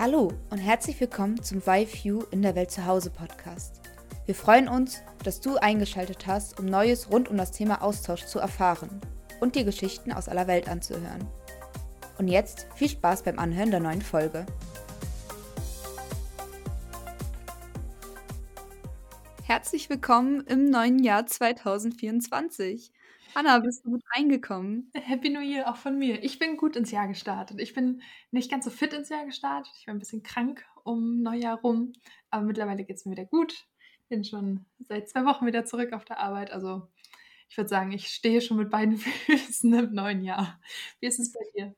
Hallo und herzlich willkommen zum YView in der Welt zu Hause Podcast. Wir freuen uns, dass du eingeschaltet hast, um Neues rund um das Thema Austausch zu erfahren und dir Geschichten aus aller Welt anzuhören. Und jetzt viel Spaß beim Anhören der neuen Folge. Herzlich willkommen im neuen Jahr 2024. Anna, bist du gut reingekommen? Happy New Year auch von mir. Ich bin gut ins Jahr gestartet. Ich bin nicht ganz so fit ins Jahr gestartet. Ich war ein bisschen krank um Neujahr rum, aber mittlerweile geht es mir wieder gut. Bin schon seit zwei Wochen wieder zurück auf der Arbeit. Also ich würde sagen, ich stehe schon mit beiden Füßen im neuen Jahr. Wie ist es bei dir?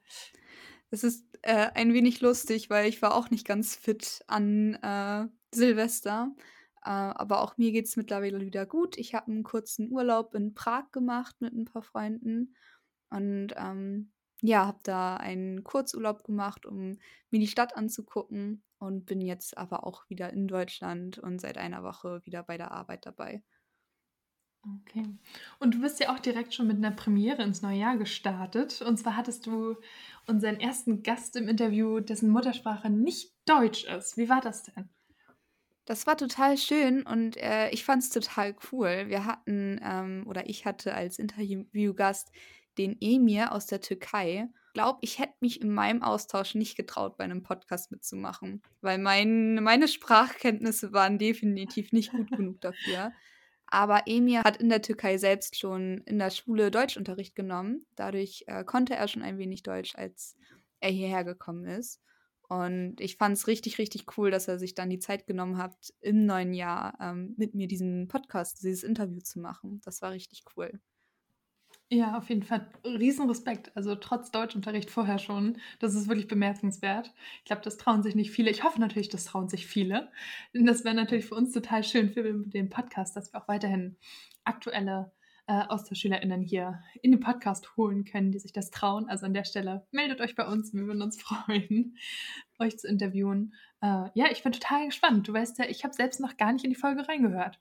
Es ist äh, ein wenig lustig, weil ich war auch nicht ganz fit an äh, Silvester. Äh, aber auch mir geht es mittlerweile wieder gut. Ich habe einen kurzen Urlaub in Prag gemacht mit ein paar Freunden und ähm, ja, habe da einen Kurzurlaub gemacht, um mir die Stadt anzugucken und bin jetzt aber auch wieder in Deutschland und seit einer Woche wieder bei der Arbeit dabei. Okay. Und du bist ja auch direkt schon mit einer Premiere ins neue Jahr gestartet. Und zwar hattest du unseren ersten Gast im Interview, dessen Muttersprache nicht Deutsch ist. Wie war das denn? Das war total schön und äh, ich fand es total cool. Wir hatten, ähm, oder ich hatte als Interviewgast den Emir aus der Türkei. Ich glaube, ich hätte mich in meinem Austausch nicht getraut, bei einem Podcast mitzumachen, weil mein, meine Sprachkenntnisse waren definitiv nicht gut genug dafür. Aber Emir hat in der Türkei selbst schon in der Schule Deutschunterricht genommen. Dadurch äh, konnte er schon ein wenig Deutsch, als er hierher gekommen ist. Und ich fand es richtig, richtig cool, dass er sich dann die Zeit genommen hat, im neuen Jahr ähm, mit mir diesen Podcast, dieses Interview zu machen. Das war richtig cool. Ja, auf jeden Fall. Riesenrespekt. Also trotz Deutschunterricht vorher schon. Das ist wirklich bemerkenswert. Ich glaube, das trauen sich nicht viele. Ich hoffe natürlich, das trauen sich viele. Denn das wäre natürlich für uns total schön für den Podcast, dass wir auch weiterhin aktuelle äh, AustauschschülerInnen hier in den Podcast holen können, die sich das trauen. Also an der Stelle meldet euch bei uns, wir würden uns freuen, euch zu interviewen. Äh, ja, ich bin total gespannt. Du weißt ja, ich habe selbst noch gar nicht in die Folge reingehört.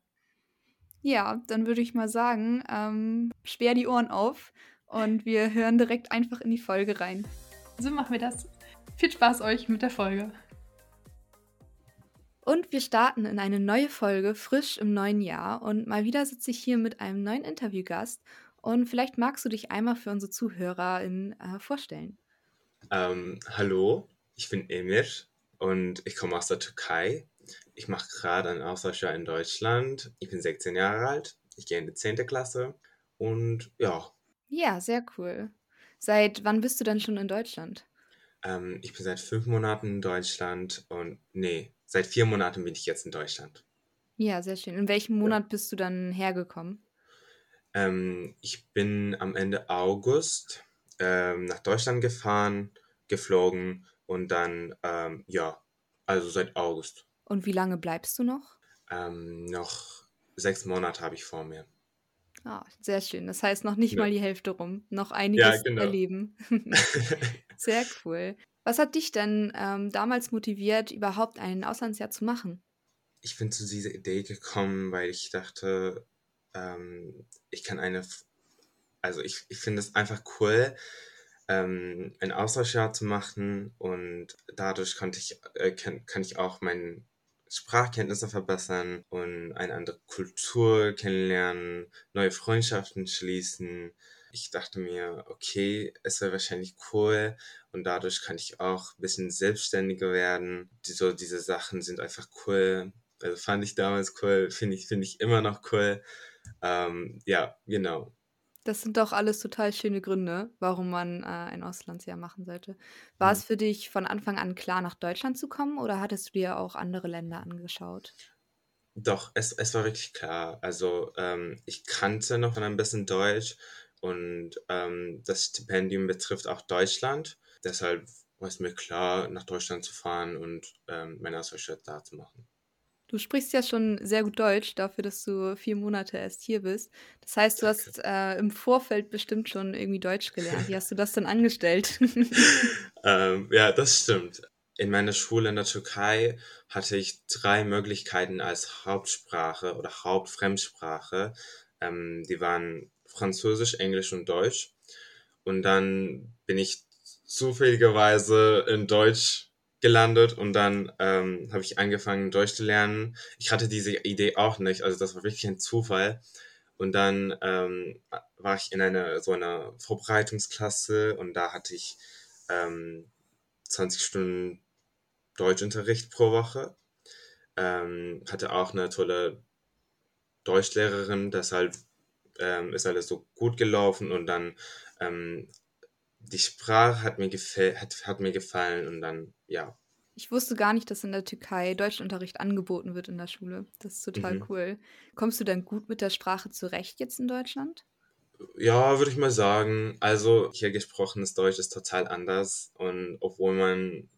Ja, dann würde ich mal sagen, ähm, sperr die Ohren auf und wir hören direkt einfach in die Folge rein. So machen wir das. Viel Spaß euch mit der Folge. Und wir starten in eine neue Folge, frisch im neuen Jahr. Und mal wieder sitze ich hier mit einem neuen Interviewgast. Und vielleicht magst du dich einmal für unsere ZuhörerInnen äh, vorstellen. Ähm, hallo, ich bin Emir und ich komme aus der Türkei. Ich mache gerade ein Austauschjahr in Deutschland. Ich bin 16 Jahre alt. Ich gehe in die 10. Klasse. Und ja. Ja, sehr cool. Seit wann bist du denn schon in Deutschland? Ähm, ich bin seit fünf Monaten in Deutschland und nee, seit vier Monaten bin ich jetzt in Deutschland. Ja, sehr schön. In welchem Monat ja. bist du dann hergekommen? Ähm, ich bin am Ende August ähm, nach Deutschland gefahren, geflogen und dann, ähm, ja, also seit August. Und wie lange bleibst du noch? Ähm, noch sechs Monate habe ich vor mir. Ah, sehr schön. Das heißt noch nicht ja. mal die Hälfte rum. Noch einiges ja, genau. erleben. sehr cool. Was hat dich denn ähm, damals motiviert, überhaupt ein Auslandsjahr zu machen? Ich bin zu dieser Idee gekommen, weil ich dachte, ähm, ich kann eine, also ich, ich finde es einfach cool, ähm, ein Austauschjahr zu machen und dadurch konnte ich, äh, kann, kann ich auch meine Sprachkenntnisse verbessern und eine andere Kultur kennenlernen, neue Freundschaften schließen ich dachte mir, okay, es wäre wahrscheinlich cool und dadurch kann ich auch ein bisschen selbstständiger werden. Die, so diese Sachen sind einfach cool. Also fand ich damals cool, finde ich, finde ich immer noch cool. Ähm, ja, genau. Das sind doch alles total schöne Gründe, warum man äh, ein Auslandsjahr machen sollte. War mhm. es für dich von Anfang an klar, nach Deutschland zu kommen oder hattest du dir auch andere Länder angeschaut? Doch, es, es war wirklich klar. Also ähm, ich kannte noch ein bisschen Deutsch und ähm, das Stipendium betrifft auch Deutschland. Deshalb war es mir klar, nach Deutschland zu fahren und ähm, meine Auswahlstadt da zu machen. Du sprichst ja schon sehr gut Deutsch, dafür, dass du vier Monate erst hier bist. Das heißt, du Danke. hast äh, im Vorfeld bestimmt schon irgendwie Deutsch gelernt. Wie hast du das denn angestellt? ähm, ja, das stimmt. In meiner Schule in der Türkei hatte ich drei Möglichkeiten als Hauptsprache oder Hauptfremdsprache. Ähm, die waren Französisch, Englisch und Deutsch. Und dann bin ich zufälligerweise in Deutsch gelandet und dann ähm, habe ich angefangen, Deutsch zu lernen. Ich hatte diese Idee auch nicht, also das war wirklich ein Zufall. Und dann ähm, war ich in einer so einer Vorbereitungsklasse und da hatte ich ähm, 20 Stunden Deutschunterricht pro Woche. Ähm, hatte auch eine tolle Deutschlehrerin, deshalb ähm, ist alles so gut gelaufen und dann ähm, die Sprache hat mir, hat, hat mir gefallen und dann, ja. Ich wusste gar nicht, dass in der Türkei Deutschunterricht angeboten wird in der Schule. Das ist total mhm. cool. Kommst du dann gut mit der Sprache zurecht jetzt in Deutschland? Ja, würde ich mal sagen. Also hier gesprochenes Deutsch ist total anders und obwohl man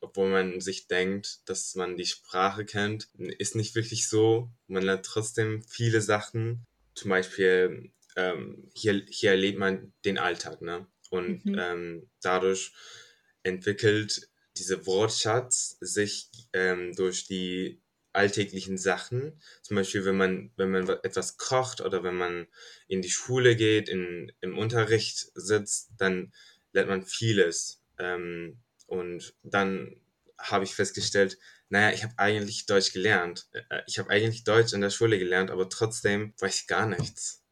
obwohl man sich denkt, dass man die Sprache kennt, ist nicht wirklich so. Man lernt trotzdem viele Sachen. Zum Beispiel ähm, hier, hier erlebt man den Alltag, ne? Und mhm. ähm, dadurch entwickelt dieser Wortschatz sich ähm, durch die alltäglichen Sachen. Zum Beispiel, wenn man, wenn man etwas kocht oder wenn man in die Schule geht, in, im Unterricht sitzt, dann lernt man vieles. Ähm, und dann habe ich festgestellt, naja, ich habe eigentlich Deutsch gelernt. Äh, ich habe eigentlich Deutsch in der Schule gelernt, aber trotzdem weiß ich gar nichts.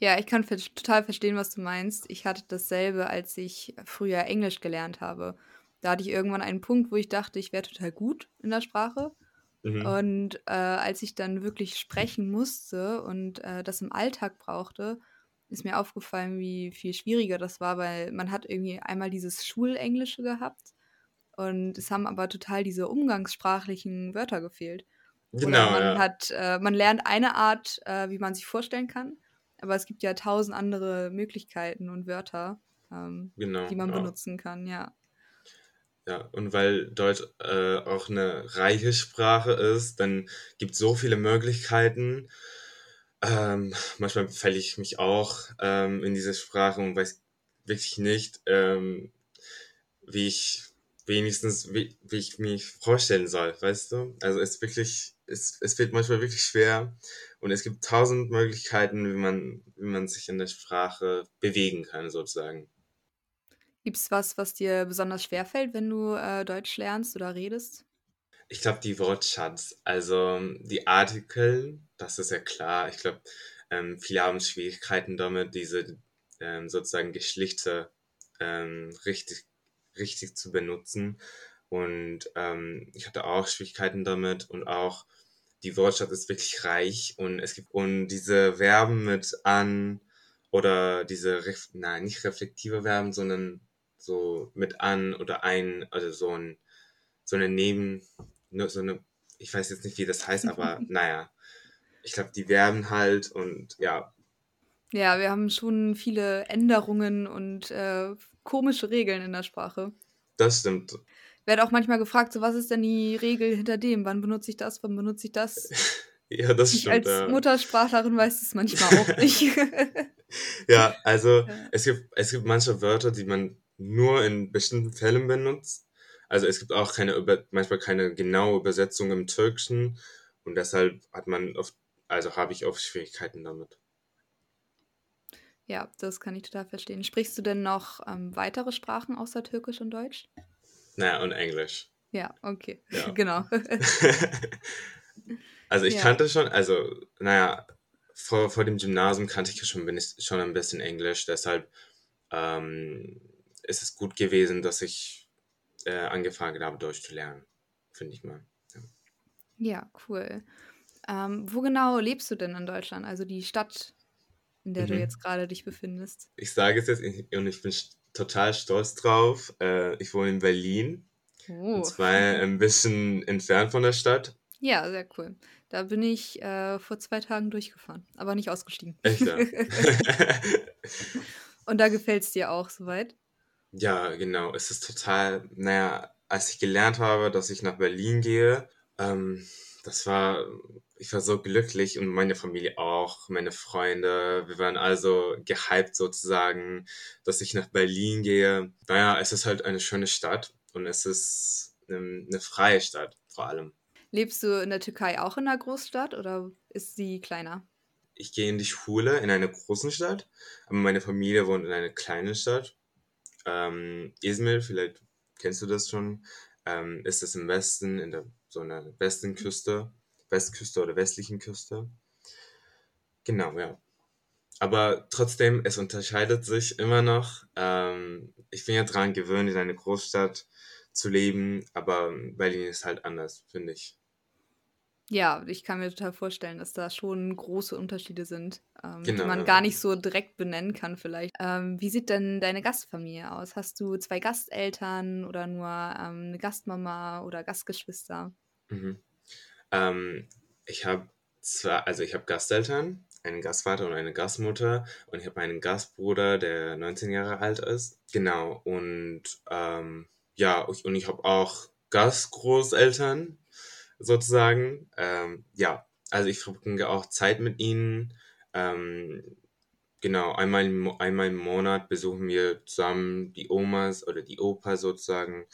Ja, ich kann total verstehen, was du meinst. Ich hatte dasselbe, als ich früher Englisch gelernt habe. Da hatte ich irgendwann einen Punkt, wo ich dachte, ich wäre total gut in der Sprache. Mhm. Und äh, als ich dann wirklich sprechen musste und äh, das im Alltag brauchte, ist mir aufgefallen, wie viel schwieriger das war, weil man hat irgendwie einmal dieses Schulenglische gehabt und es haben aber total diese umgangssprachlichen Wörter gefehlt. Genau, Oder man ja. hat, äh, man lernt eine Art, äh, wie man sich vorstellen kann, aber es gibt ja tausend andere Möglichkeiten und Wörter, ähm, genau, die man ja. benutzen kann, ja. Ja, und weil Deutsch äh, auch eine reiche Sprache ist, dann gibt es so viele Möglichkeiten. Ähm, manchmal falle ich mich auch ähm, in diese Sprache und weiß wirklich nicht, ähm, wie ich wenigstens, wie, wie ich mich vorstellen soll, weißt du? Also es wirklich, es, es wird manchmal wirklich schwer und es gibt tausend Möglichkeiten, wie man, wie man sich in der Sprache bewegen kann, sozusagen. Gibt es was, was dir besonders schwer fällt, wenn du äh, Deutsch lernst oder redest? Ich glaube, die Wortschatz, also die Artikel, das ist ja klar. Ich glaube, ähm, viele haben Schwierigkeiten damit, diese ähm, sozusagen Geschlechter ähm, richtig, richtig zu benutzen. Und ähm, ich hatte auch Schwierigkeiten damit und auch die Wortschatz ist wirklich reich und es gibt und diese Verben mit an oder diese, nein, nicht reflektive Verben, sondern so mit an oder ein, also so ein, so eine Neben, so eine, ich weiß jetzt nicht, wie das heißt, aber naja, ich glaube, die werben halt und ja. Ja, wir haben schon viele Änderungen und äh, komische Regeln in der Sprache. Das stimmt. Werde auch manchmal gefragt, so was ist denn die Regel hinter dem? Wann benutze ich das? Wann benutze ich das? ja, das ich stimmt. Als ja. Muttersprachlerin weiß es manchmal auch nicht. ja, also ja. Es, gibt, es gibt manche Wörter, die man nur in bestimmten Fällen benutzt. Also es gibt auch keine manchmal keine genaue Übersetzung im Türkischen und deshalb hat man oft, also habe ich oft Schwierigkeiten damit. Ja, das kann ich total verstehen. Sprichst du denn noch ähm, weitere Sprachen außer Türkisch und Deutsch? Naja, und Englisch. Ja, okay, ja. genau. also ich ja. kannte schon, also naja, vor, vor dem Gymnasium kannte ich schon, bin ich schon ein bisschen Englisch, deshalb ähm, ist es gut gewesen, dass ich äh, angefangen habe, Deutsch zu lernen, finde ich mal. Ja, ja cool. Ähm, wo genau lebst du denn in Deutschland? Also die Stadt, in der mhm. du jetzt gerade dich befindest? Ich sage es jetzt und ich bin total stolz drauf. Äh, ich wohne in Berlin. Oh. Und zwar ein bisschen entfernt von der Stadt. Ja, sehr cool. Da bin ich äh, vor zwei Tagen durchgefahren, aber nicht ausgestiegen. Echt, ja? und da gefällt es dir auch soweit? Ja, genau. Es ist total, naja, als ich gelernt habe, dass ich nach Berlin gehe, ähm, das war, ich war so glücklich und meine Familie auch, meine Freunde. Wir waren also gehypt sozusagen, dass ich nach Berlin gehe. Naja, es ist halt eine schöne Stadt und es ist eine, eine freie Stadt vor allem. Lebst du in der Türkei auch in einer Großstadt oder ist sie kleiner? Ich gehe in die Schule in einer großen Stadt, aber meine Familie wohnt in einer kleinen Stadt ähm, Izmir, vielleicht kennst du das schon. ähm, ist es im Westen, in der so einer Westenküste, Westküste oder westlichen Küste. Genau, ja. Aber trotzdem, es unterscheidet sich immer noch. Ähm, ich bin ja daran gewöhnt, in einer Großstadt zu leben, aber Berlin ist halt anders, finde ich. Ja, ich kann mir total vorstellen, dass da schon große Unterschiede sind, ähm, die genau, man gar nicht so direkt benennen kann vielleicht. Ähm, wie sieht denn deine Gastfamilie aus? Hast du zwei Gasteltern oder nur ähm, eine Gastmama oder Gastgeschwister? Mhm. Ähm, ich habe zwar, also ich habe Gasteltern, einen Gastvater und eine Gastmutter und ich habe einen Gastbruder, der 19 Jahre alt ist. Genau, und ähm, ja, und ich habe auch Gastgroßeltern sozusagen. Ähm, ja, also ich verbringe auch Zeit mit ihnen. Ähm, genau, einmal, einmal im Monat besuchen wir zusammen die Omas oder die Opa sozusagen.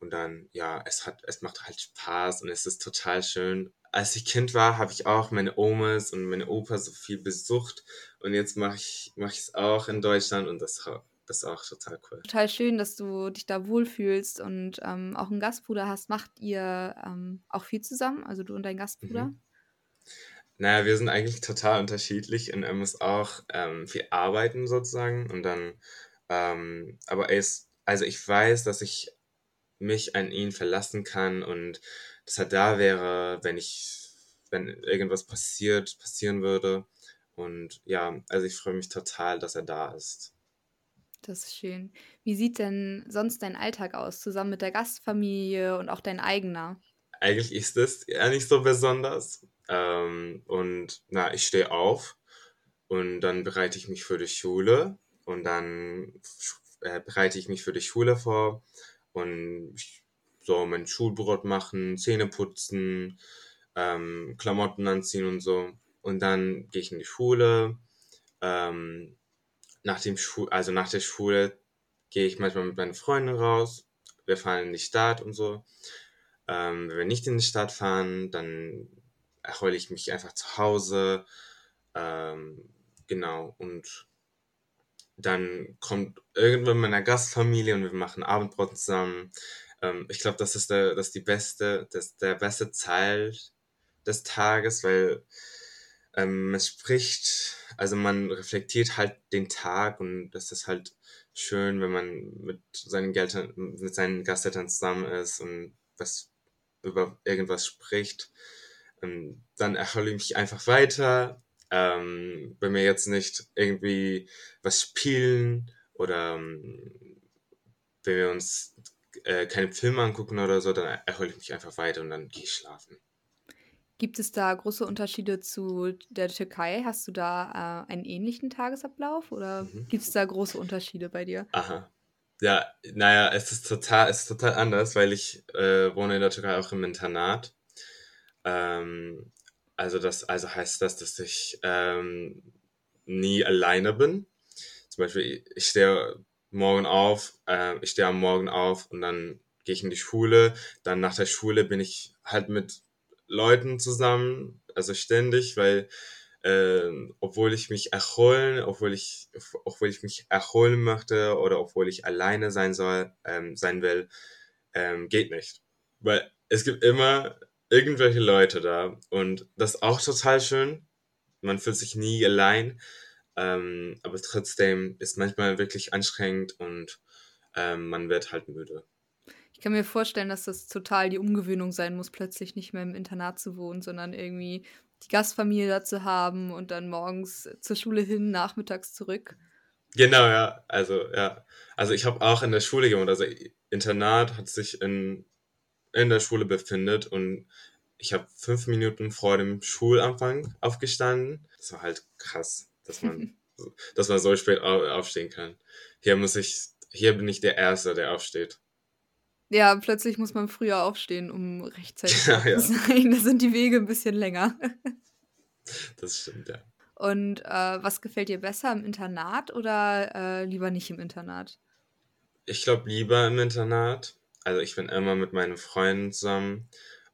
Und dann, ja, es hat, es macht halt Spaß und es ist total schön. Als ich Kind war, habe ich auch meine Omas und meine Opa so viel besucht. Und jetzt mache ich es auch in Deutschland und das das ist auch total cool. Total schön, dass du dich da wohlfühlst und ähm, auch einen Gastbruder hast. Macht ihr ähm, auch viel zusammen, also du und dein Gastbruder? Mhm. Naja, wir sind eigentlich total unterschiedlich und er muss auch ähm, viel arbeiten sozusagen und dann, ähm, aber er ist, also ich weiß, dass ich mich an ihn verlassen kann und dass er da wäre, wenn ich, wenn irgendwas passiert, passieren würde. Und ja, also ich freue mich total, dass er da ist. Das ist schön. Wie sieht denn sonst dein Alltag aus, zusammen mit der Gastfamilie und auch dein eigener? Eigentlich ist es ja nicht so besonders. Ähm, und na, ich stehe auf und dann bereite ich mich für die Schule und dann äh, bereite ich mich für die Schule vor und ich, so mein Schulbrot machen, Zähne putzen, ähm, Klamotten anziehen und so. Und dann gehe ich in die Schule. Ähm, nach dem Schu also nach der Schule gehe ich manchmal mit meinen Freunden raus. Wir fahren in die Stadt und so. Ähm, wenn wir nicht in die Stadt fahren, dann erheule ich mich einfach zu Hause. Ähm, genau. Und dann kommt irgendwann meine Gastfamilie und wir machen Abendbrot zusammen. Ähm, ich glaube, das ist der, das ist die beste, das der beste Zeit des Tages, weil ähm, es spricht, also man reflektiert halt den Tag und das ist halt schön, wenn man mit seinen Eltern, mit seinen Gasteltern zusammen ist und was über irgendwas spricht. Ähm, dann erhole ich mich einfach weiter. Ähm, wenn wir jetzt nicht irgendwie was spielen oder ähm, wenn wir uns äh, keine Filme angucken oder so, dann erhole ich mich einfach weiter und dann gehe ich schlafen. Gibt es da große Unterschiede zu der Türkei? Hast du da äh, einen ähnlichen Tagesablauf oder mhm. gibt es da große Unterschiede bei dir? Aha. Ja, naja, es ist total, es ist total anders, weil ich äh, wohne in der Türkei auch im Internat. Ähm, also das, also heißt das, dass ich ähm, nie alleine bin. Zum Beispiel, ich stehe morgen auf, äh, ich stehe am Morgen auf und dann gehe ich in die Schule. Dann nach der Schule bin ich halt mit Leuten zusammen, also ständig, weil äh, obwohl ich mich erholen, obwohl ich, obwohl ich mich erholen möchte oder obwohl ich alleine sein soll, ähm, sein will, ähm, geht nicht. Weil es gibt immer irgendwelche Leute da und das ist auch total schön. Man fühlt sich nie allein, ähm, aber trotzdem ist manchmal wirklich anstrengend und ähm, man wird halt müde. Ich kann mir vorstellen, dass das total die Umgewöhnung sein muss, plötzlich nicht mehr im Internat zu wohnen, sondern irgendwie die Gastfamilie da zu haben und dann morgens zur Schule hin, nachmittags zurück. Genau, ja. Also, ja. Also ich habe auch in der Schule gewohnt. Also Internat hat sich in, in der Schule befindet und ich habe fünf Minuten vor dem Schulanfang aufgestanden. Das war halt krass, dass man, dass man so spät aufstehen kann. Hier muss ich, hier bin ich der Erste, der aufsteht. Ja, plötzlich muss man früher aufstehen, um rechtzeitig ja, ja. zu sein. Da sind die Wege ein bisschen länger. das stimmt, ja. Und äh, was gefällt dir besser, im Internat oder äh, lieber nicht im Internat? Ich glaube lieber im Internat. Also ich bin immer mit meinen Freunden zusammen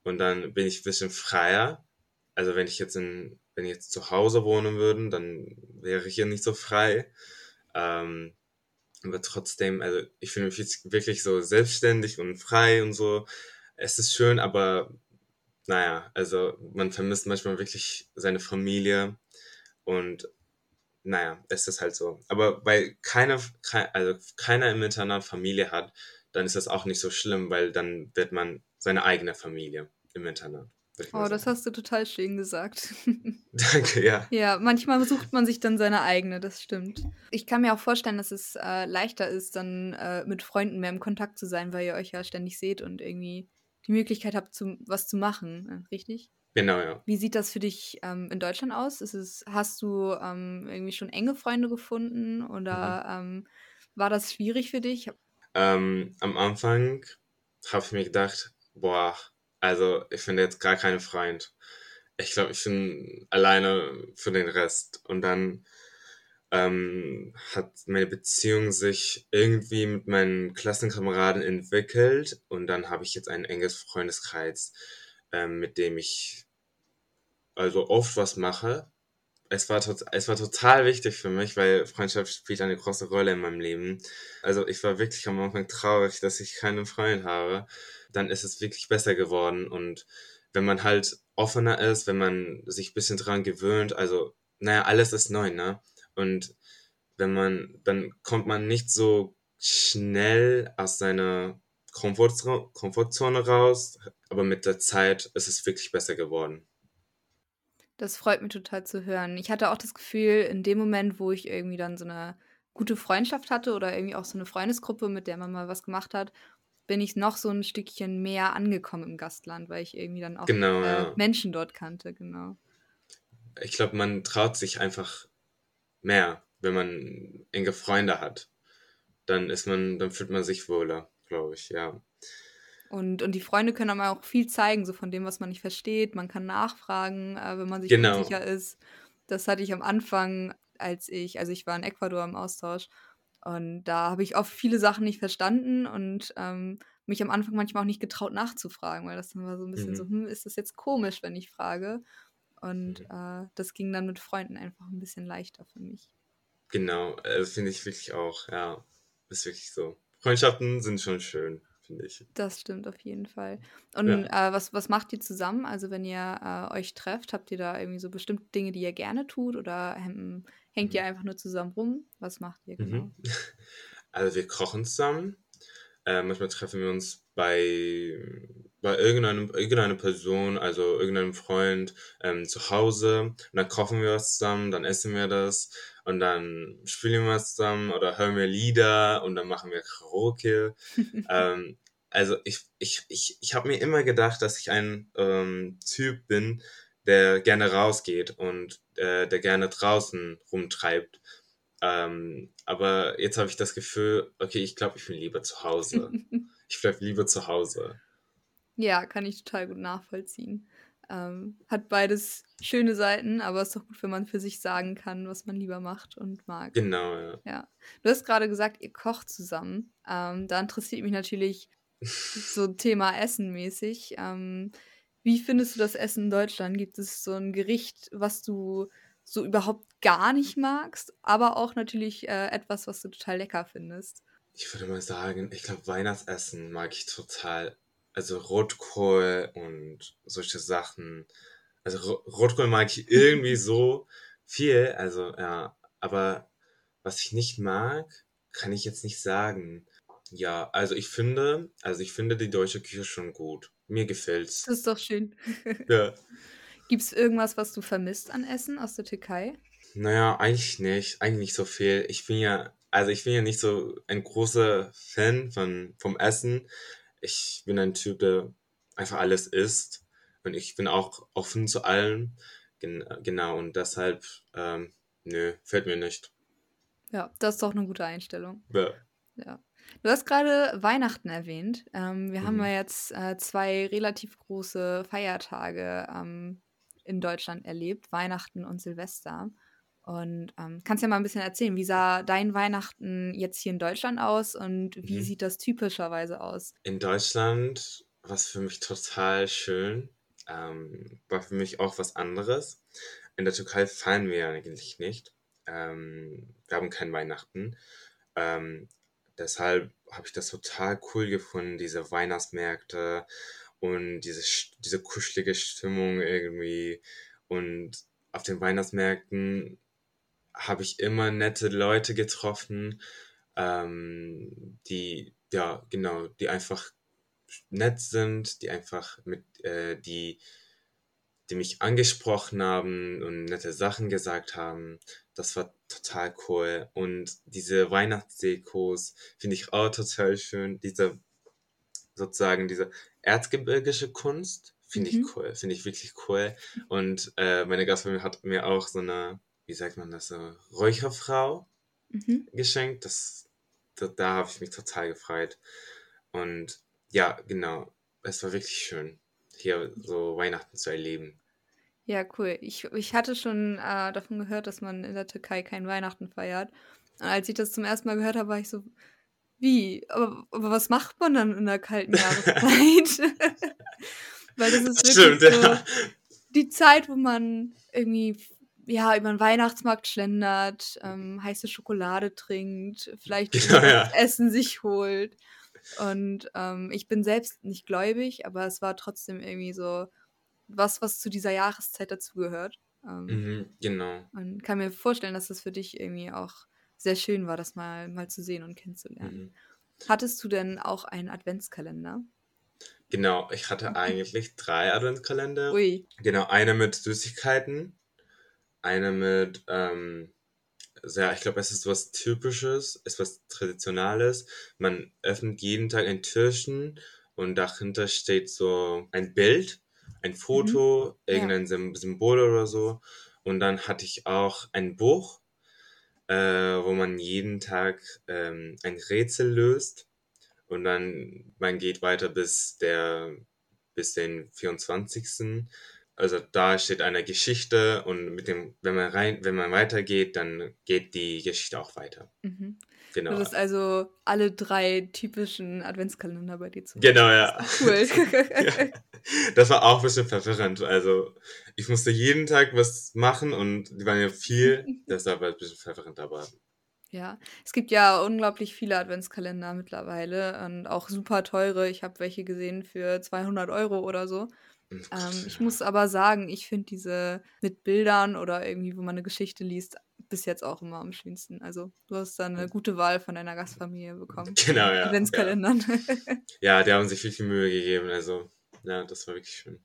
und dann bin ich ein bisschen freier. Also wenn ich jetzt in, wenn ich jetzt zu Hause wohnen würde, dann wäre ich hier nicht so frei. Ähm, aber trotzdem, also ich fühle mich jetzt wirklich so selbstständig und frei und so. Es ist schön, aber naja, also man vermisst manchmal wirklich seine Familie und naja, es ist halt so. Aber weil keiner, also keiner im Internat Familie hat, dann ist das auch nicht so schlimm, weil dann wird man seine eigene Familie im Internat. Oh, das hast du total schön gesagt. Danke, ja. Ja, manchmal sucht man sich dann seine eigene, das stimmt. Ich kann mir auch vorstellen, dass es äh, leichter ist, dann äh, mit Freunden mehr im Kontakt zu sein, weil ihr euch ja ständig seht und irgendwie die Möglichkeit habt, zum, was zu machen, äh, richtig? Genau, ja. Wie sieht das für dich ähm, in Deutschland aus? Ist es, hast du ähm, irgendwie schon enge Freunde gefunden oder mhm. ähm, war das schwierig für dich? Ähm, am Anfang habe ich mir gedacht, boah, also ich finde jetzt gar keinen Freund. Ich glaube, ich bin alleine für den Rest. Und dann ähm, hat meine Beziehung sich irgendwie mit meinen Klassenkameraden entwickelt und dann habe ich jetzt ein enges Freundeskreis, ähm, mit dem ich also oft was mache. Es war, es war total wichtig für mich, weil Freundschaft spielt eine große Rolle in meinem Leben. Also ich war wirklich am Anfang traurig, dass ich keinen Freund habe. Dann ist es wirklich besser geworden und wenn man halt offener ist, wenn man sich ein bisschen dran gewöhnt, also naja, alles ist neu, ne? Und wenn man, dann kommt man nicht so schnell aus seiner Komfortzone raus, aber mit der Zeit ist es wirklich besser geworden. Das freut mich total zu hören. Ich hatte auch das Gefühl, in dem Moment, wo ich irgendwie dann so eine gute Freundschaft hatte oder irgendwie auch so eine Freundesgruppe, mit der man mal was gemacht hat, bin ich noch so ein Stückchen mehr angekommen im Gastland, weil ich irgendwie dann auch genau, äh, ja. Menschen dort kannte, genau. Ich glaube, man traut sich einfach mehr, wenn man enge Freunde hat. Dann ist man, dann fühlt man sich wohler, glaube ich, ja. Und, und die Freunde können aber auch viel zeigen, so von dem, was man nicht versteht. Man kann nachfragen, äh, wenn man sich genau. unsicher ist. Das hatte ich am Anfang, als ich, also ich war in Ecuador im Austausch und da habe ich oft viele Sachen nicht verstanden und ähm, mich am Anfang manchmal auch nicht getraut nachzufragen, weil das dann war so ein bisschen mhm. so, hm, ist das jetzt komisch, wenn ich frage? Und mhm. äh, das ging dann mit Freunden einfach ein bisschen leichter für mich. Genau, äh, finde ich wirklich auch, ja. Ist wirklich so. Freundschaften sind schon schön, finde ich. Das stimmt auf jeden Fall. Und ja. äh, was, was macht ihr zusammen? Also wenn ihr äh, euch trefft, habt ihr da irgendwie so bestimmte Dinge, die ihr gerne tut oder ähm, hängt mhm. ihr einfach nur zusammen rum? Was macht ihr genau? Mhm. Also wir kochen zusammen. Äh, manchmal treffen wir uns bei, bei irgendeinem, irgendeiner Person, also irgendeinem Freund ähm, zu Hause. Und dann kochen wir was zusammen, dann essen wir das und dann spielen wir was zusammen oder hören wir Lieder und dann machen wir Karaoke. ähm, also ich, ich, ich, ich habe mir immer gedacht, dass ich ein ähm, Typ bin, der gerne rausgeht und äh, der gerne draußen rumtreibt. Ähm, aber jetzt habe ich das Gefühl, okay, ich glaube, ich bin lieber zu Hause. ich bleibe lieber zu Hause. Ja, kann ich total gut nachvollziehen. Ähm, hat beides schöne Seiten, aber es ist doch gut, wenn man für sich sagen kann, was man lieber macht und mag. Genau, ja. ja. Du hast gerade gesagt, ihr kocht zusammen. Ähm, da interessiert mich natürlich so Thema Essen mäßig. Ähm, wie findest du das Essen in Deutschland? Gibt es so ein Gericht, was du so überhaupt gar nicht magst, aber auch natürlich äh, etwas, was du total lecker findest? Ich würde mal sagen, ich glaube, Weihnachtsessen mag ich total. Also Rotkohl und solche Sachen. Also Rotkohl mag ich irgendwie so viel. Also ja, aber was ich nicht mag, kann ich jetzt nicht sagen. Ja, also ich finde, also ich finde die deutsche Küche schon gut. Mir gefällt's. Das ist doch schön. Ja. Gibt es irgendwas, was du vermisst an Essen aus der Türkei? Naja, eigentlich nicht. Eigentlich nicht so viel. Ich bin ja, also ich bin ja nicht so ein großer Fan von, vom Essen. Ich bin ein Typ, der einfach alles isst. Und ich bin auch offen zu allem. Gen genau, und deshalb, ähm, nö, fällt mir nicht. Ja, das ist doch eine gute Einstellung. Ja. Ja. Du hast gerade Weihnachten erwähnt. Ähm, wir mhm. haben ja jetzt äh, zwei relativ große Feiertage ähm, in Deutschland erlebt, Weihnachten und Silvester. Und ähm, kannst ja mal ein bisschen erzählen, wie sah dein Weihnachten jetzt hier in Deutschland aus und wie mhm. sieht das typischerweise aus? In Deutschland war es für mich total schön, ähm, war für mich auch was anderes. In der Türkei feiern wir eigentlich nicht. Ähm, wir haben kein Weihnachten. Ähm, deshalb habe ich das total cool gefunden, diese Weihnachtsmärkte und diese, diese kuschelige Stimmung irgendwie. Und auf den Weihnachtsmärkten habe ich immer nette Leute getroffen, ähm, die, ja, genau, die einfach nett sind, die einfach mit, äh, die, die mich angesprochen haben und nette Sachen gesagt haben. Das war total cool. Und diese Weihnachtsdekos finde ich auch total schön. Diese, sozusagen, diese erzgebirgische Kunst finde mhm. ich cool. Finde ich wirklich cool. Und äh, meine Gastfamilie hat mir auch so eine, wie sagt man das, so Räucherfrau mhm. geschenkt. Das, da, da habe ich mich total gefreut. Und ja, genau. Es war wirklich schön, hier so Weihnachten zu erleben. Ja, cool. Ich, ich hatte schon äh, davon gehört, dass man in der Türkei kein Weihnachten feiert. Und als ich das zum ersten Mal gehört habe, war ich so, wie? Aber, aber was macht man dann in der kalten Jahreszeit? Weil das ist wirklich Stimmt, so ja. die Zeit, wo man irgendwie ja, über den Weihnachtsmarkt schlendert, ähm, heiße Schokolade trinkt, vielleicht genau, ja. Essen sich holt. Und ähm, ich bin selbst nicht gläubig, aber es war trotzdem irgendwie so was, was zu dieser Jahreszeit dazugehört. Ähm, mhm, genau. Und kann mir vorstellen, dass das für dich irgendwie auch sehr schön war, das mal, mal zu sehen und kennenzulernen. Mhm. Hattest du denn auch einen Adventskalender? Genau, ich hatte okay. eigentlich drei Adventskalender. Ui. Genau, eine mit Süßigkeiten, eine mit ähm, sehr, ich glaube, es ist was Typisches, es ist was Traditionales. Man öffnet jeden Tag ein Türchen und dahinter steht so ein Bild, ein. Foto, mhm. irgendein ja. Symbol oder so. Und dann hatte ich auch ein Buch, äh, wo man jeden Tag ähm, ein Rätsel löst. Und dann man geht weiter bis der bis den 24 also da steht eine Geschichte und mit dem, wenn man rein, wenn man weitergeht, dann geht die Geschichte auch weiter. Mhm. Genau. Du hast also alle drei typischen Adventskalender bei dir zu. Genau, ja. Das cool. ja. Das war auch ein bisschen verwirrend. Also ich musste jeden Tag was machen und die waren ja viel. Das war ein bisschen verwirrend, aber ja, es gibt ja unglaublich viele Adventskalender mittlerweile und auch super teure. Ich habe welche gesehen für 200 Euro oder so. Ähm, ich muss aber sagen, ich finde diese mit Bildern oder irgendwie, wo man eine Geschichte liest, bis jetzt auch immer am schönsten. Also du hast da eine gute Wahl von deiner Gastfamilie bekommen. Genau, ja. Adventskalendern. Ja. ja, die haben sich viel, viel Mühe gegeben. Also ja, das war wirklich schön.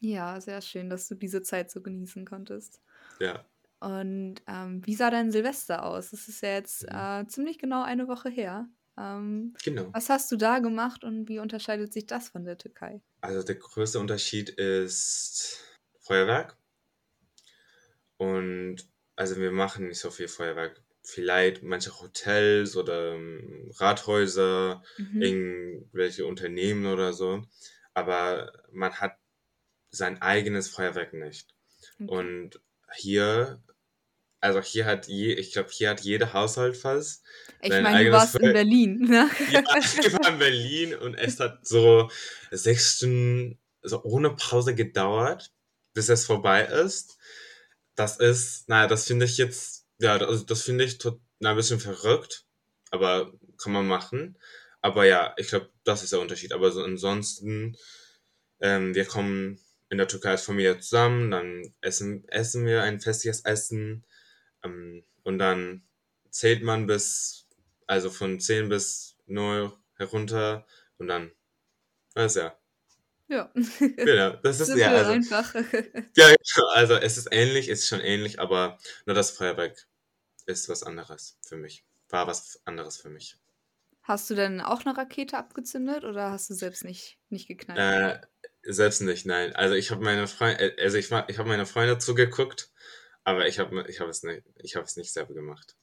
Ja, sehr schön, dass du diese Zeit so genießen konntest. Ja. Und ähm, wie sah dein Silvester aus? Das ist ja jetzt mhm. äh, ziemlich genau eine Woche her. Ähm, genau. Was hast du da gemacht und wie unterscheidet sich das von der Türkei? Also der größte Unterschied ist Feuerwerk. Und also wir machen nicht so viel Feuerwerk. Vielleicht manche Hotels oder ähm, Rathäuser, mhm. irgendwelche Unternehmen oder so. Aber man hat sein eigenes Feuerwerk nicht. Okay. Und hier also hier hat je, ich glaube, hier hat jeder Haushalt fast. Ich meine, du warst Feuer in Berlin, ne? Ja, ich war in Berlin und es hat so sechs Stunden so ohne Pause gedauert, bis es vorbei ist. Das ist, naja, das finde ich jetzt, ja, das, das finde ich tot, na, ein bisschen verrückt, aber kann man machen. Aber ja, ich glaube, das ist der Unterschied. Aber so ansonsten, ähm, wir kommen in der Türkei als Familie zusammen, dann essen, essen wir ein festliches Essen und dann zählt man bis, also von 10 bis 0 herunter und dann, ist ja. Ja. Genau, das ist ja also, einfach. ja, also es ist ähnlich, ist schon ähnlich, aber nur das Feuerwerk ist was anderes für mich. War was anderes für mich. Hast du denn auch eine Rakete abgezündet oder hast du selbst nicht, nicht geknallt? Äh, selbst nicht, nein. Also ich habe meine Freunde, also ich, ich habe meine Freunde zugeguckt aber ich habe ich hab es, nicht, hab es nicht selber gemacht.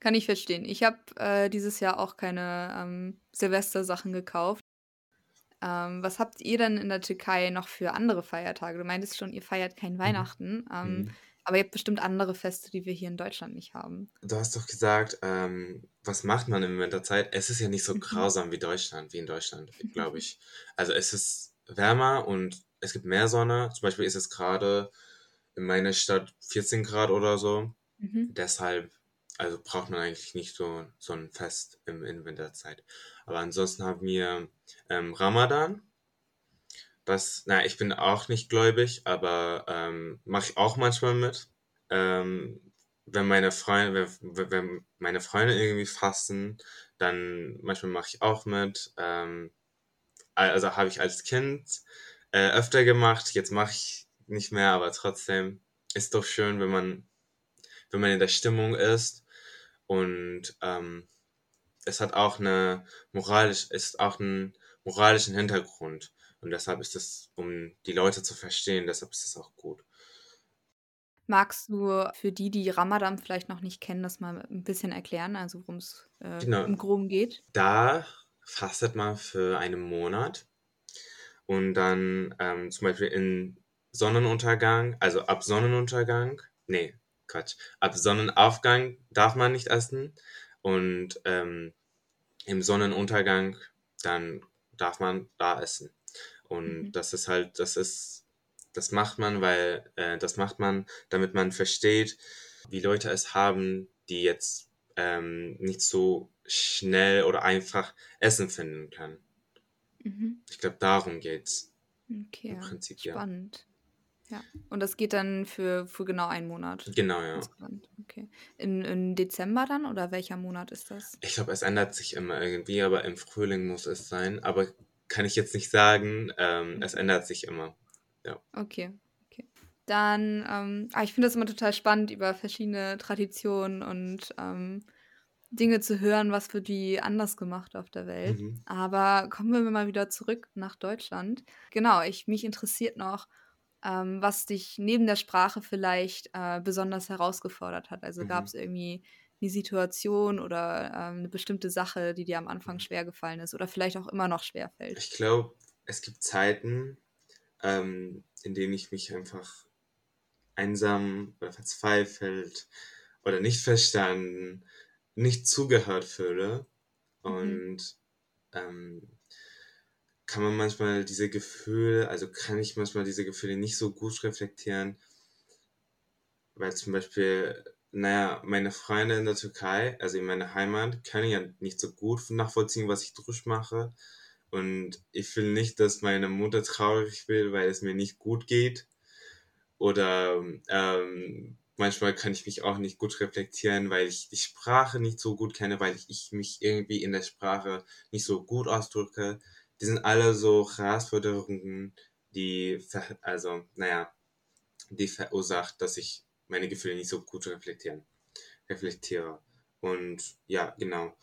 Kann ich verstehen. Ich habe äh, dieses Jahr auch keine ähm, Silvester-Sachen gekauft. Ähm, was habt ihr denn in der Türkei noch für andere Feiertage? Du meintest schon, ihr feiert kein mhm. Weihnachten, ähm, mhm. aber ihr habt bestimmt andere Feste, die wir hier in Deutschland nicht haben. Du hast doch gesagt, ähm, was macht man in der Zeit? Es ist ja nicht so mhm. grausam wie Deutschland, wie in Deutschland, glaube ich. Also es ist wärmer und es gibt mehr Sonne. Zum Beispiel ist es gerade in meiner Stadt 14 Grad oder so. Mhm. Deshalb also braucht man eigentlich nicht so, so ein Fest im, in Winterzeit. Aber ansonsten haben wir ähm, Ramadan. Das, na, ich bin auch nicht gläubig, aber ähm, mache ich auch manchmal mit. Ähm, wenn meine Freunde, wenn, wenn meine Freunde irgendwie fasten, dann manchmal mache ich auch mit. Ähm, also habe ich als Kind äh, öfter gemacht. Jetzt mache ich nicht mehr, aber trotzdem ist doch schön, wenn man, wenn man in der Stimmung ist. Und ähm, es hat auch eine moralisch, ist auch einen moralischen Hintergrund. Und deshalb ist es, um die Leute zu verstehen, deshalb ist es auch gut. Magst du für die, die Ramadan vielleicht noch nicht kennen, das mal ein bisschen erklären, also worum es äh, genau. im Groben geht? Da fastet man für einen Monat und dann ähm, zum Beispiel in Sonnenuntergang, also ab Sonnenuntergang, nee, Quatsch, ab Sonnenaufgang darf man nicht essen und ähm, im Sonnenuntergang dann darf man da essen. Und mhm. das ist halt, das ist das macht man, weil äh, das macht man, damit man versteht, wie Leute es haben, die jetzt ähm, nicht so schnell oder einfach Essen finden können. Mhm. Ich glaube, darum geht's. Okay, Im Prinzip, spannend. Ja. Und das geht dann für, für genau einen Monat. Genau, ja. Okay. In, in Dezember dann oder welcher Monat ist das? Ich glaube, es ändert sich immer irgendwie, aber im Frühling muss es sein. Aber kann ich jetzt nicht sagen. Ähm, mhm. Es ändert sich immer. Ja. Okay. okay. Dann, ähm, ah, ich finde das immer total spannend, über verschiedene Traditionen und ähm, Dinge zu hören, was wird die anders gemacht auf der Welt. Mhm. Aber kommen wir mal wieder zurück nach Deutschland. Genau, ich, mich interessiert noch, ähm, was dich neben der Sprache vielleicht äh, besonders herausgefordert hat. Also mhm. gab es irgendwie eine Situation oder ähm, eine bestimmte Sache, die dir am Anfang mhm. schwer gefallen ist oder vielleicht auch immer noch schwer fällt? Ich glaube, es gibt Zeiten, ähm, in denen ich mich einfach einsam oder verzweifelt oder nicht verstanden, nicht zugehört fühle. Mhm. Und ähm, kann man manchmal diese Gefühle, also kann ich manchmal diese Gefühle nicht so gut reflektieren, weil zum Beispiel, naja, meine Freunde in der Türkei, also in meiner Heimat, können ja nicht so gut nachvollziehen, was ich durchmache. Und ich will nicht, dass meine Mutter traurig will, weil es mir nicht gut geht. Oder ähm, manchmal kann ich mich auch nicht gut reflektieren, weil ich die Sprache nicht so gut kenne, weil ich mich irgendwie in der Sprache nicht so gut ausdrücke. Die sind alle so Herausforderungen, die, also, naja, die verursacht, dass ich meine Gefühle nicht so gut reflektieren, reflektiere. Und ja, genau.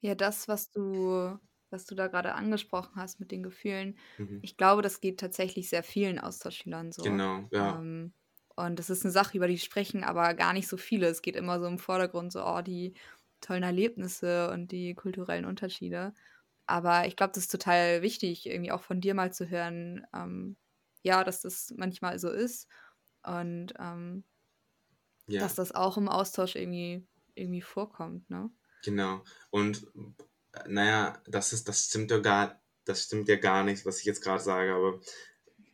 Ja, das, was du was du da gerade angesprochen hast mit den Gefühlen. Mhm. Ich glaube, das geht tatsächlich sehr vielen Austauschschülern so. Genau, ja. Ähm, und das ist eine Sache, über die sprechen aber gar nicht so viele. Es geht immer so im Vordergrund so, oh, die tollen Erlebnisse und die kulturellen Unterschiede. Aber ich glaube, das ist total wichtig, irgendwie auch von dir mal zu hören, ähm, ja, dass das manchmal so ist und ähm, ja. dass das auch im Austausch irgendwie, irgendwie vorkommt, ne? Genau. Und naja, das ist, das stimmt ja gar, das stimmt ja gar nicht, was ich jetzt gerade sage, aber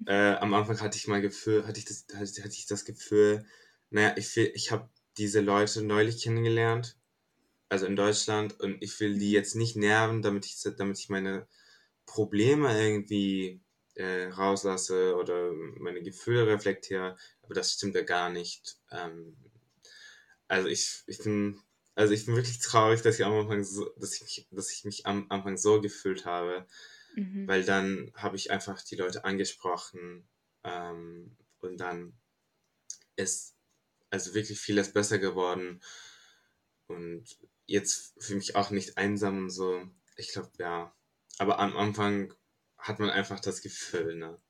äh, am Anfang hatte ich mal Gefühl, hatte ich das, hatte, hatte ich das Gefühl, naja, ich ich habe diese Leute neulich kennengelernt, also in Deutschland, und ich will die jetzt nicht nerven, damit ich, damit ich meine Probleme irgendwie äh, rauslasse oder meine Gefühle reflektiere, aber das stimmt ja gar nicht. Ähm, also ich, ich bin also ich bin wirklich traurig, dass ich am Anfang so, dass ich mich, dass ich mich am Anfang so gefühlt habe. Mhm. Weil dann habe ich einfach die Leute angesprochen ähm, und dann ist also wirklich vieles besser geworden. Und jetzt fühle ich mich auch nicht einsam und so. Ich glaube, ja. Aber am Anfang hat man einfach das Gefühl, ne?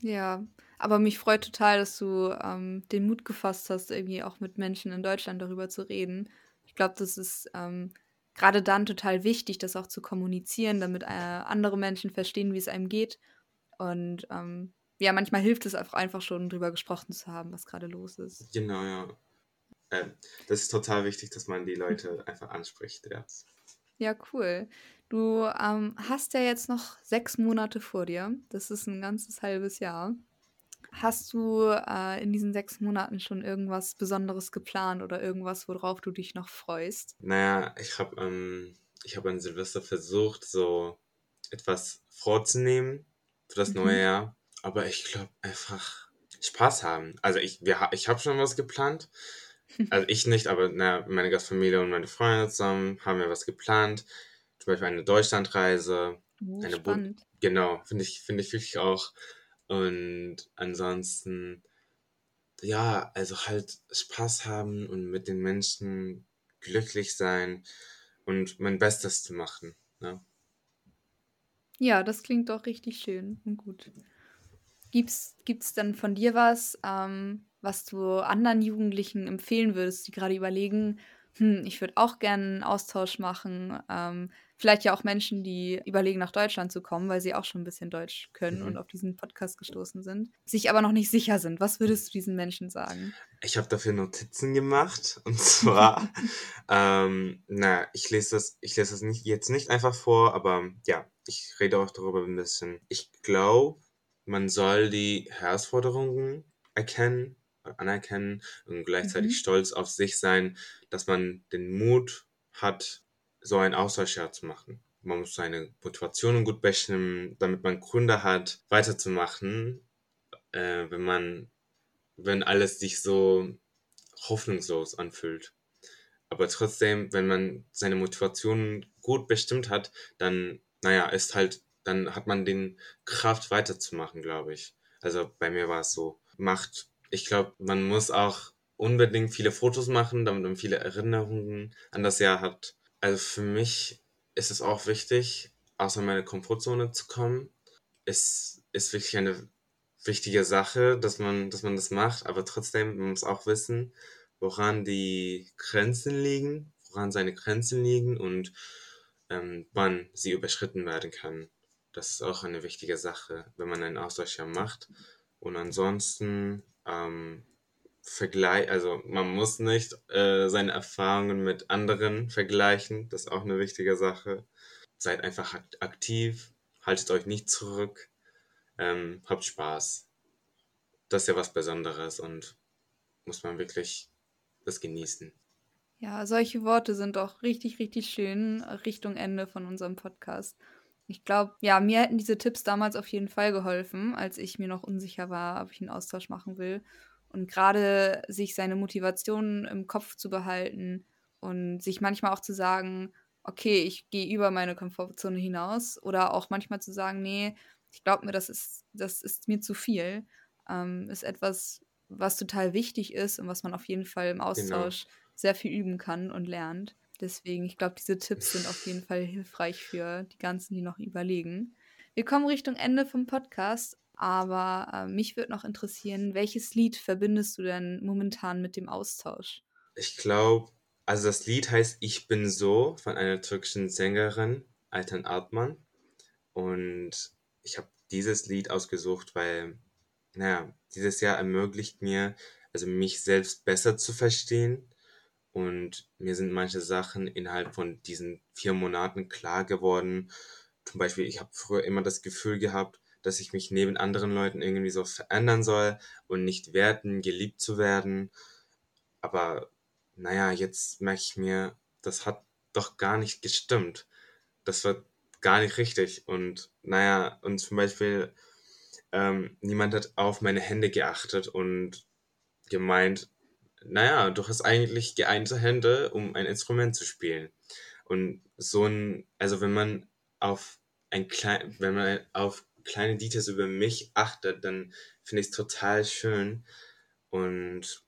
Ja, aber mich freut total, dass du ähm, den Mut gefasst hast, irgendwie auch mit Menschen in Deutschland darüber zu reden. Ich glaube, das ist ähm, gerade dann total wichtig, das auch zu kommunizieren, damit äh, andere Menschen verstehen, wie es einem geht. Und ähm, ja, manchmal hilft es auch einfach schon, darüber gesprochen zu haben, was gerade los ist. Genau, ja. Äh, das ist total wichtig, dass man die Leute einfach anspricht, ja. Ja, cool. Du ähm, hast ja jetzt noch sechs Monate vor dir. Das ist ein ganzes halbes Jahr. Hast du äh, in diesen sechs Monaten schon irgendwas Besonderes geplant oder irgendwas, worauf du dich noch freust? Naja, ich habe ähm, hab an Silvester versucht, so etwas vorzunehmen für das neue Mhm. Jahr. Aber ich glaube einfach Spaß haben. Also ich, wir, ich habe schon was geplant. Also ich nicht, aber na, meine Gastfamilie und meine Freunde zusammen haben ja was geplant. Zum Beispiel eine Deutschlandreise. Oh, Eine Bu spannend. genau, finde ich, finde ich wirklich auch. Und ansonsten, ja, also halt Spaß haben und mit den Menschen glücklich sein und mein Bestes zu machen. Ne? Ja, das klingt doch richtig schön und gut. Gibt's, gibt's dann von dir was, ähm, was du anderen Jugendlichen empfehlen würdest, die gerade überlegen, hm, ich würde auch gerne einen Austausch machen. Ähm, vielleicht ja auch Menschen, die überlegen, nach Deutschland zu kommen, weil sie auch schon ein bisschen Deutsch können und Mhm. auf diesen Podcast gestoßen sind, sich aber noch nicht sicher sind. Was würdest du diesen Menschen sagen? Ich habe dafür Notizen gemacht und zwar, ähm, na, ich lese das, ich lese das nicht, jetzt nicht einfach vor, aber ja, ich rede auch darüber ein bisschen. Ich glaube, man soll die Herausforderungen erkennen, anerkennen und gleichzeitig Mhm. stolz auf sich sein, dass man den Mut hat, so ein Austauschjahr zu machen. Man muss seine Motivationen gut bestimmen, damit man Gründe hat, weiterzumachen, äh, wenn man, wenn alles sich so hoffnungslos anfühlt. Aber trotzdem, wenn man seine Motivation gut bestimmt hat, dann, naja, ist halt, dann hat man den Kraft weiterzumachen, glaube ich. Also bei mir war es so. Macht, ich glaube, man muss auch unbedingt viele Fotos machen, damit man viele Erinnerungen an das Jahr hat. Also für mich ist es auch wichtig, außer meine Komfortzone zu kommen. Es ist wirklich eine wichtige Sache, dass man, dass man das macht, aber trotzdem, man muss auch wissen, woran die Grenzen liegen, woran seine Grenzen liegen und ähm, wann sie überschritten werden kann. Das ist auch eine wichtige Sache, wenn man einen Austauschjahr macht. Und ansonsten ähm, Vergleich, also man muss nicht äh, seine Erfahrungen mit anderen vergleichen. Das ist auch eine wichtige Sache. Seid einfach akt- aktiv, haltet euch nicht zurück, ähm, habt Spaß. Das ist ja was Besonderes und muss man wirklich das genießen. Ja, solche Worte sind doch richtig, richtig schön Richtung Ende von unserem Podcast. Ich glaube, ja, mir hätten diese Tipps damals auf jeden Fall geholfen, als ich mir noch unsicher war, ob ich einen Austausch machen will. Und gerade sich seine Motivation im Kopf zu behalten und sich manchmal auch zu sagen, okay, ich gehe über meine Komfortzone hinaus. Oder auch manchmal zu sagen, nee, ich glaube mir, das ist, das ist mir zu viel, ähm, ist etwas, was total wichtig ist und was man auf jeden Fall im Genau. Austausch sehr viel üben kann und lernt. Deswegen, ich glaube, diese Tipps sind auf jeden Fall hilfreich für die ganzen, die noch überlegen. Wir kommen Richtung Ende vom Podcast, aber äh, mich würde noch interessieren, welches Lied verbindest du denn momentan mit dem Austausch? Ich glaube, also das Lied heißt Ich bin so von einer türkischen Sängerin, Altan Altman. Und ich habe dieses Lied ausgesucht, weil, naja, dieses Jahr ermöglicht mir, also mich selbst besser zu verstehen. Und mir sind manche Sachen innerhalb von diesen vier Monaten klar geworden. Zum Beispiel, ich habe früher immer das Gefühl gehabt, dass ich mich neben anderen Leuten irgendwie so verändern soll und nicht werten, geliebt zu werden. Aber naja, jetzt merke ich mir, das hat doch gar nicht gestimmt. Das war gar nicht richtig. Und naja, und zum Beispiel, ähm, niemand hat auf meine Hände geachtet und gemeint, naja, du hast eigentlich geeinte Hände, um ein Instrument zu spielen. Und so ein, also wenn man auf ein klein, wenn man auf kleine Details über mich achtet, dann finde ich es total schön. Und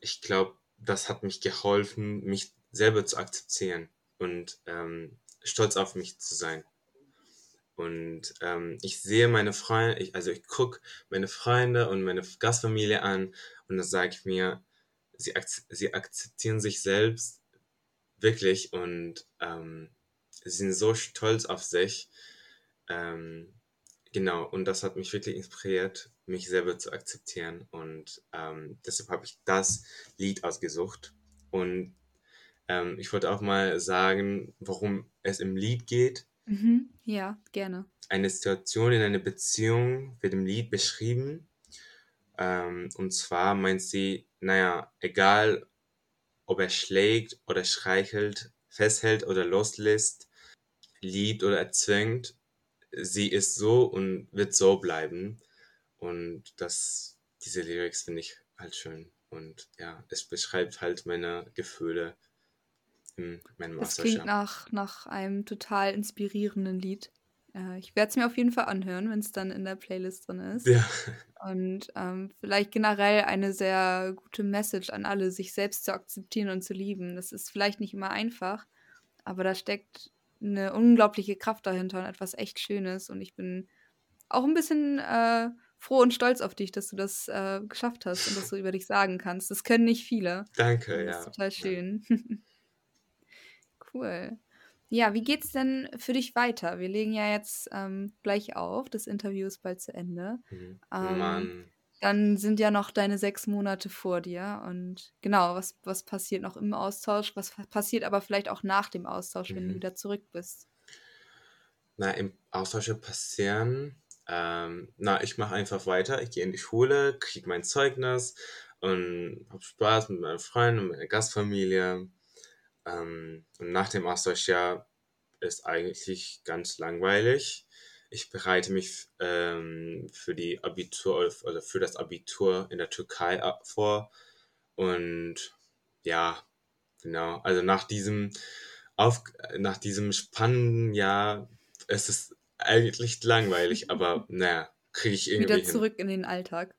ich glaube, das hat mich geholfen, mich selber zu akzeptieren und ähm, stolz auf mich zu sein. Und ähm, ich sehe meine Freunde, ich, also ich gucke meine Freunde und meine Gastfamilie an und dann sage ich mir, sie, sie akzeptieren sich selbst wirklich und ähm, sie sind so stolz auf sich. Ähm, genau, und das hat mich wirklich inspiriert, mich selber zu akzeptieren. Und ähm, deshalb habe ich das Lied ausgesucht. Und ähm, ich wollte auch mal sagen, worum es im Lied geht. Mhm. Ja, gerne. Eine Situation in einer Beziehung wird im Lied beschrieben Ähm, und zwar meint sie, naja, egal ob er schlägt oder streichelt, festhält oder loslässt, liebt oder erzwingt, sie ist so und wird so bleiben. Und das, diese Lyrics finde ich halt schön. Und ja, es beschreibt halt meine Gefühle in meinem Das klingt nach, nach einem total inspirierenden Lied. Äh, ich werde es mir auf jeden Fall anhören, wenn es dann in der Playlist drin ist. Ja. Und ähm, vielleicht generell eine sehr gute Message an alle, sich selbst zu akzeptieren und zu lieben. Das ist vielleicht nicht immer einfach, aber da steckt eine unglaubliche Kraft dahinter und etwas echt Schönes. Und ich bin auch ein bisschen äh, froh und stolz auf dich, dass du das äh, geschafft hast und das so über dich sagen kannst. Das können nicht viele. Danke, das ja. Das ist total schön. Ja. cool. Ja, wie geht's denn für dich weiter? Wir legen ja jetzt ähm, gleich auf. Das Interview ist bald zu Ende. Mhm. Ähm, Mann. Dann sind ja noch deine sechs Monate vor dir. Und genau, was, was passiert noch im Austausch? Was passiert aber vielleicht auch nach dem Austausch, mhm. wenn du mhm. wieder zurück bist? Na, im Austausch passieren. Ähm, na, ich mache einfach weiter. Ich gehe in die Schule, kriege mein Zeugnis und habe Spaß mit meinen Freunden und meiner Gastfamilie. Ähm, und nach dem Austauschjahr ist eigentlich ganz langweilig. Ich bereite mich ähm, für die Abitur oder für das Abitur in der Türkei vor. Und ja, genau. Also nach diesem auf, nach diesem spannenden Jahr ist es eigentlich langweilig, aber naja, kriege ich irgendwie. Wieder zurück hin. in den Alltag.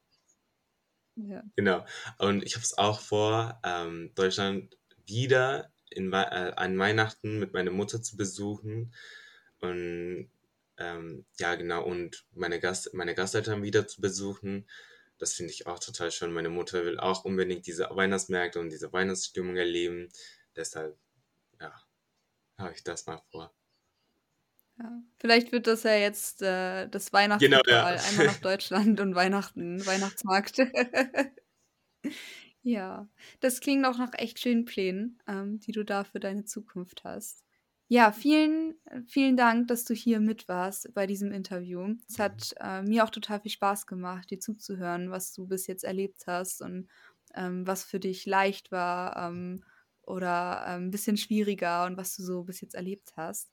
Ja. Genau. Und ich habe es auch vor, ähm, Deutschland wieder in, äh, an Weihnachten mit meiner Mutter zu besuchen. Und ähm, ja, genau, und meine, Gast, meine Gasteltern wieder zu besuchen. Das finde ich auch total schön. Meine Mutter will auch unbedingt diese Weihnachtsmärkte und diese Weihnachtsstimmung erleben. Deshalb, ja, habe ich das mal vor. Ja. Vielleicht wird das ja jetzt äh, das Weihnachtsritual. Genau, ja. Einmal nach Deutschland und Weihnachten, Weihnachtsmarkt. Ja, das klingt auch nach echt schönen Plänen, ähm, die du da für deine Zukunft hast. Ja, vielen, vielen Dank, dass du hier mit warst bei diesem Interview. Es hat äh, mir auch total viel Spaß gemacht, dir zuzuhören, was du bis jetzt erlebt hast und ähm, was für dich leicht war ähm, oder ein ähm, bisschen schwieriger und was du so bis jetzt erlebt hast.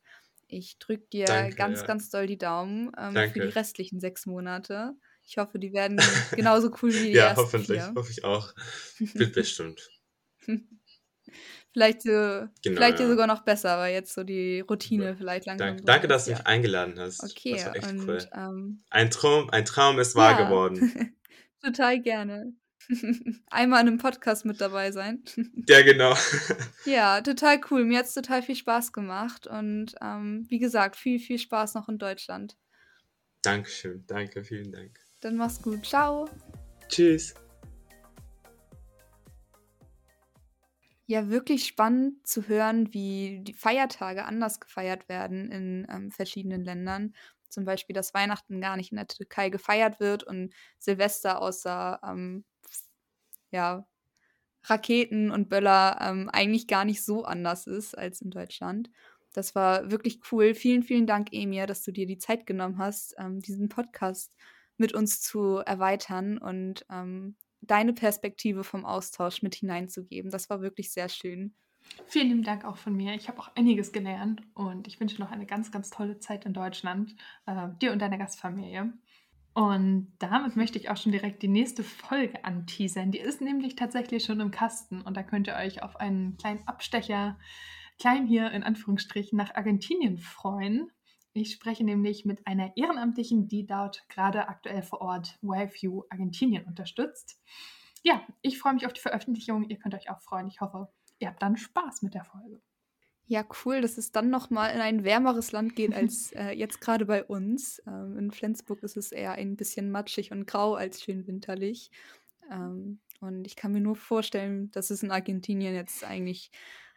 Ich drücke dir Danke, ganz, ja. ganz doll die Daumen ähm, für die restlichen sechs Monate. Ich hoffe, die werden genauso cool wie die ja, ersten hoffentlich, vier. hoffe ich auch. Wird bestimmt. vielleicht so, genau, vielleicht ja. sogar noch besser, weil jetzt so die Routine vielleicht langsam. Dank, danke, dass du mich eingeladen hast. Okay, das war echt und, cool. Ähm, ein, Traum, ein Traum ist wahr ja, geworden. Total gerne. Einmal in einem Podcast mit dabei sein. ja, genau. ja, total cool. Mir hat es total viel Spaß gemacht und ähm, wie gesagt, viel, viel Spaß noch in Deutschland. Dankeschön, danke, vielen Dank. Dann mach's gut. Ciao. Tschüss. Ja, wirklich spannend zu hören, wie die Feiertage anders gefeiert werden in ähm, verschiedenen Ländern. Zum Beispiel, dass Weihnachten gar nicht in der Türkei gefeiert wird und Silvester außer ähm, ja, Raketen und Böller ähm, eigentlich gar nicht so anders ist als in Deutschland. Das war wirklich cool. Vielen, vielen Dank, Emir, dass du dir die Zeit genommen hast, ähm, diesen Podcast mit uns zu erweitern und ähm, deine Perspektive vom Austausch mit hineinzugeben. Das war wirklich sehr schön. Vielen lieben Dank auch von mir. Ich habe auch einiges gelernt und ich wünsche noch eine ganz, ganz tolle Zeit in Deutschland, äh, dir und deiner Gastfamilie. Und damit möchte ich auch schon direkt die nächste Folge anteasern. Die ist nämlich tatsächlich schon im Kasten und da könnt ihr euch auf einen kleinen Abstecher, klein hier in Anführungsstrichen, nach Argentinien freuen. Ich spreche nämlich mit einer Ehrenamtlichen, die dort gerade aktuell vor Ort WiFU Argentinien unterstützt. Ja, ich freue mich auf die Veröffentlichung. Ihr könnt euch auch freuen. Ich hoffe, ihr habt dann Spaß mit der Folge. Ja, cool, dass es dann nochmal in ein wärmeres Land geht als äh, jetzt gerade bei uns. Ähm, in Flensburg ist es eher ein bisschen matschig und grau als schön winterlich. Ähm, und ich kann mir nur vorstellen, dass es in Argentinien jetzt eigentlich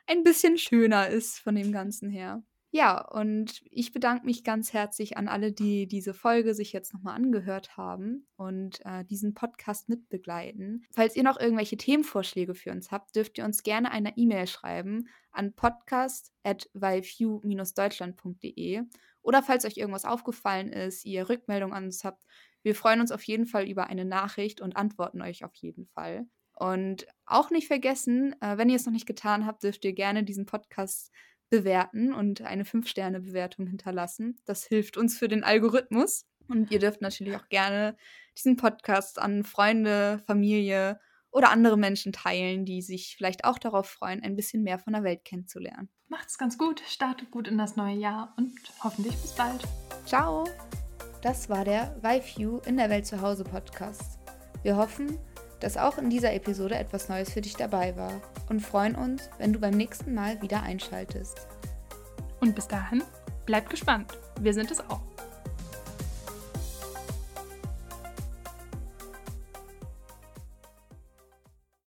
ein bisschen schöner ist von dem Ganzen her. Ja, und ich bedanke mich ganz herzlich an alle, die diese Folge sich jetzt nochmal angehört haben und äh, diesen Podcast mitbegleiten. Falls ihr noch irgendwelche Themenvorschläge für uns habt, dürft ihr uns gerne eine E-Mail schreiben an podcast.valview-deutschland.de oder falls euch irgendwas aufgefallen ist, ihr Rückmeldung an uns habt, Wir freuen uns auf jeden Fall über eine Nachricht und antworten euch auf jeden Fall. Und auch nicht vergessen, äh, wenn ihr es noch nicht getan habt, dürft ihr gerne diesen Podcast bewerten und eine 5-Sterne-Bewertung hinterlassen. Das hilft uns für den Algorithmus. Und ihr dürft natürlich auch gerne diesen Podcast an Freunde, Familie oder andere Menschen teilen, die sich vielleicht auch darauf freuen, ein bisschen mehr von der Welt kennenzulernen. Macht's ganz gut, startet gut in das neue Jahr und hoffentlich bis bald. Ciao! Das war der Vive in der Welt zu Hause Podcast. Wir hoffen, dass auch in dieser Episode etwas Neues für dich dabei war und freuen uns, wenn du beim nächsten Mal wieder einschaltest. Und bis dahin, bleib gespannt. Wir sind es auch.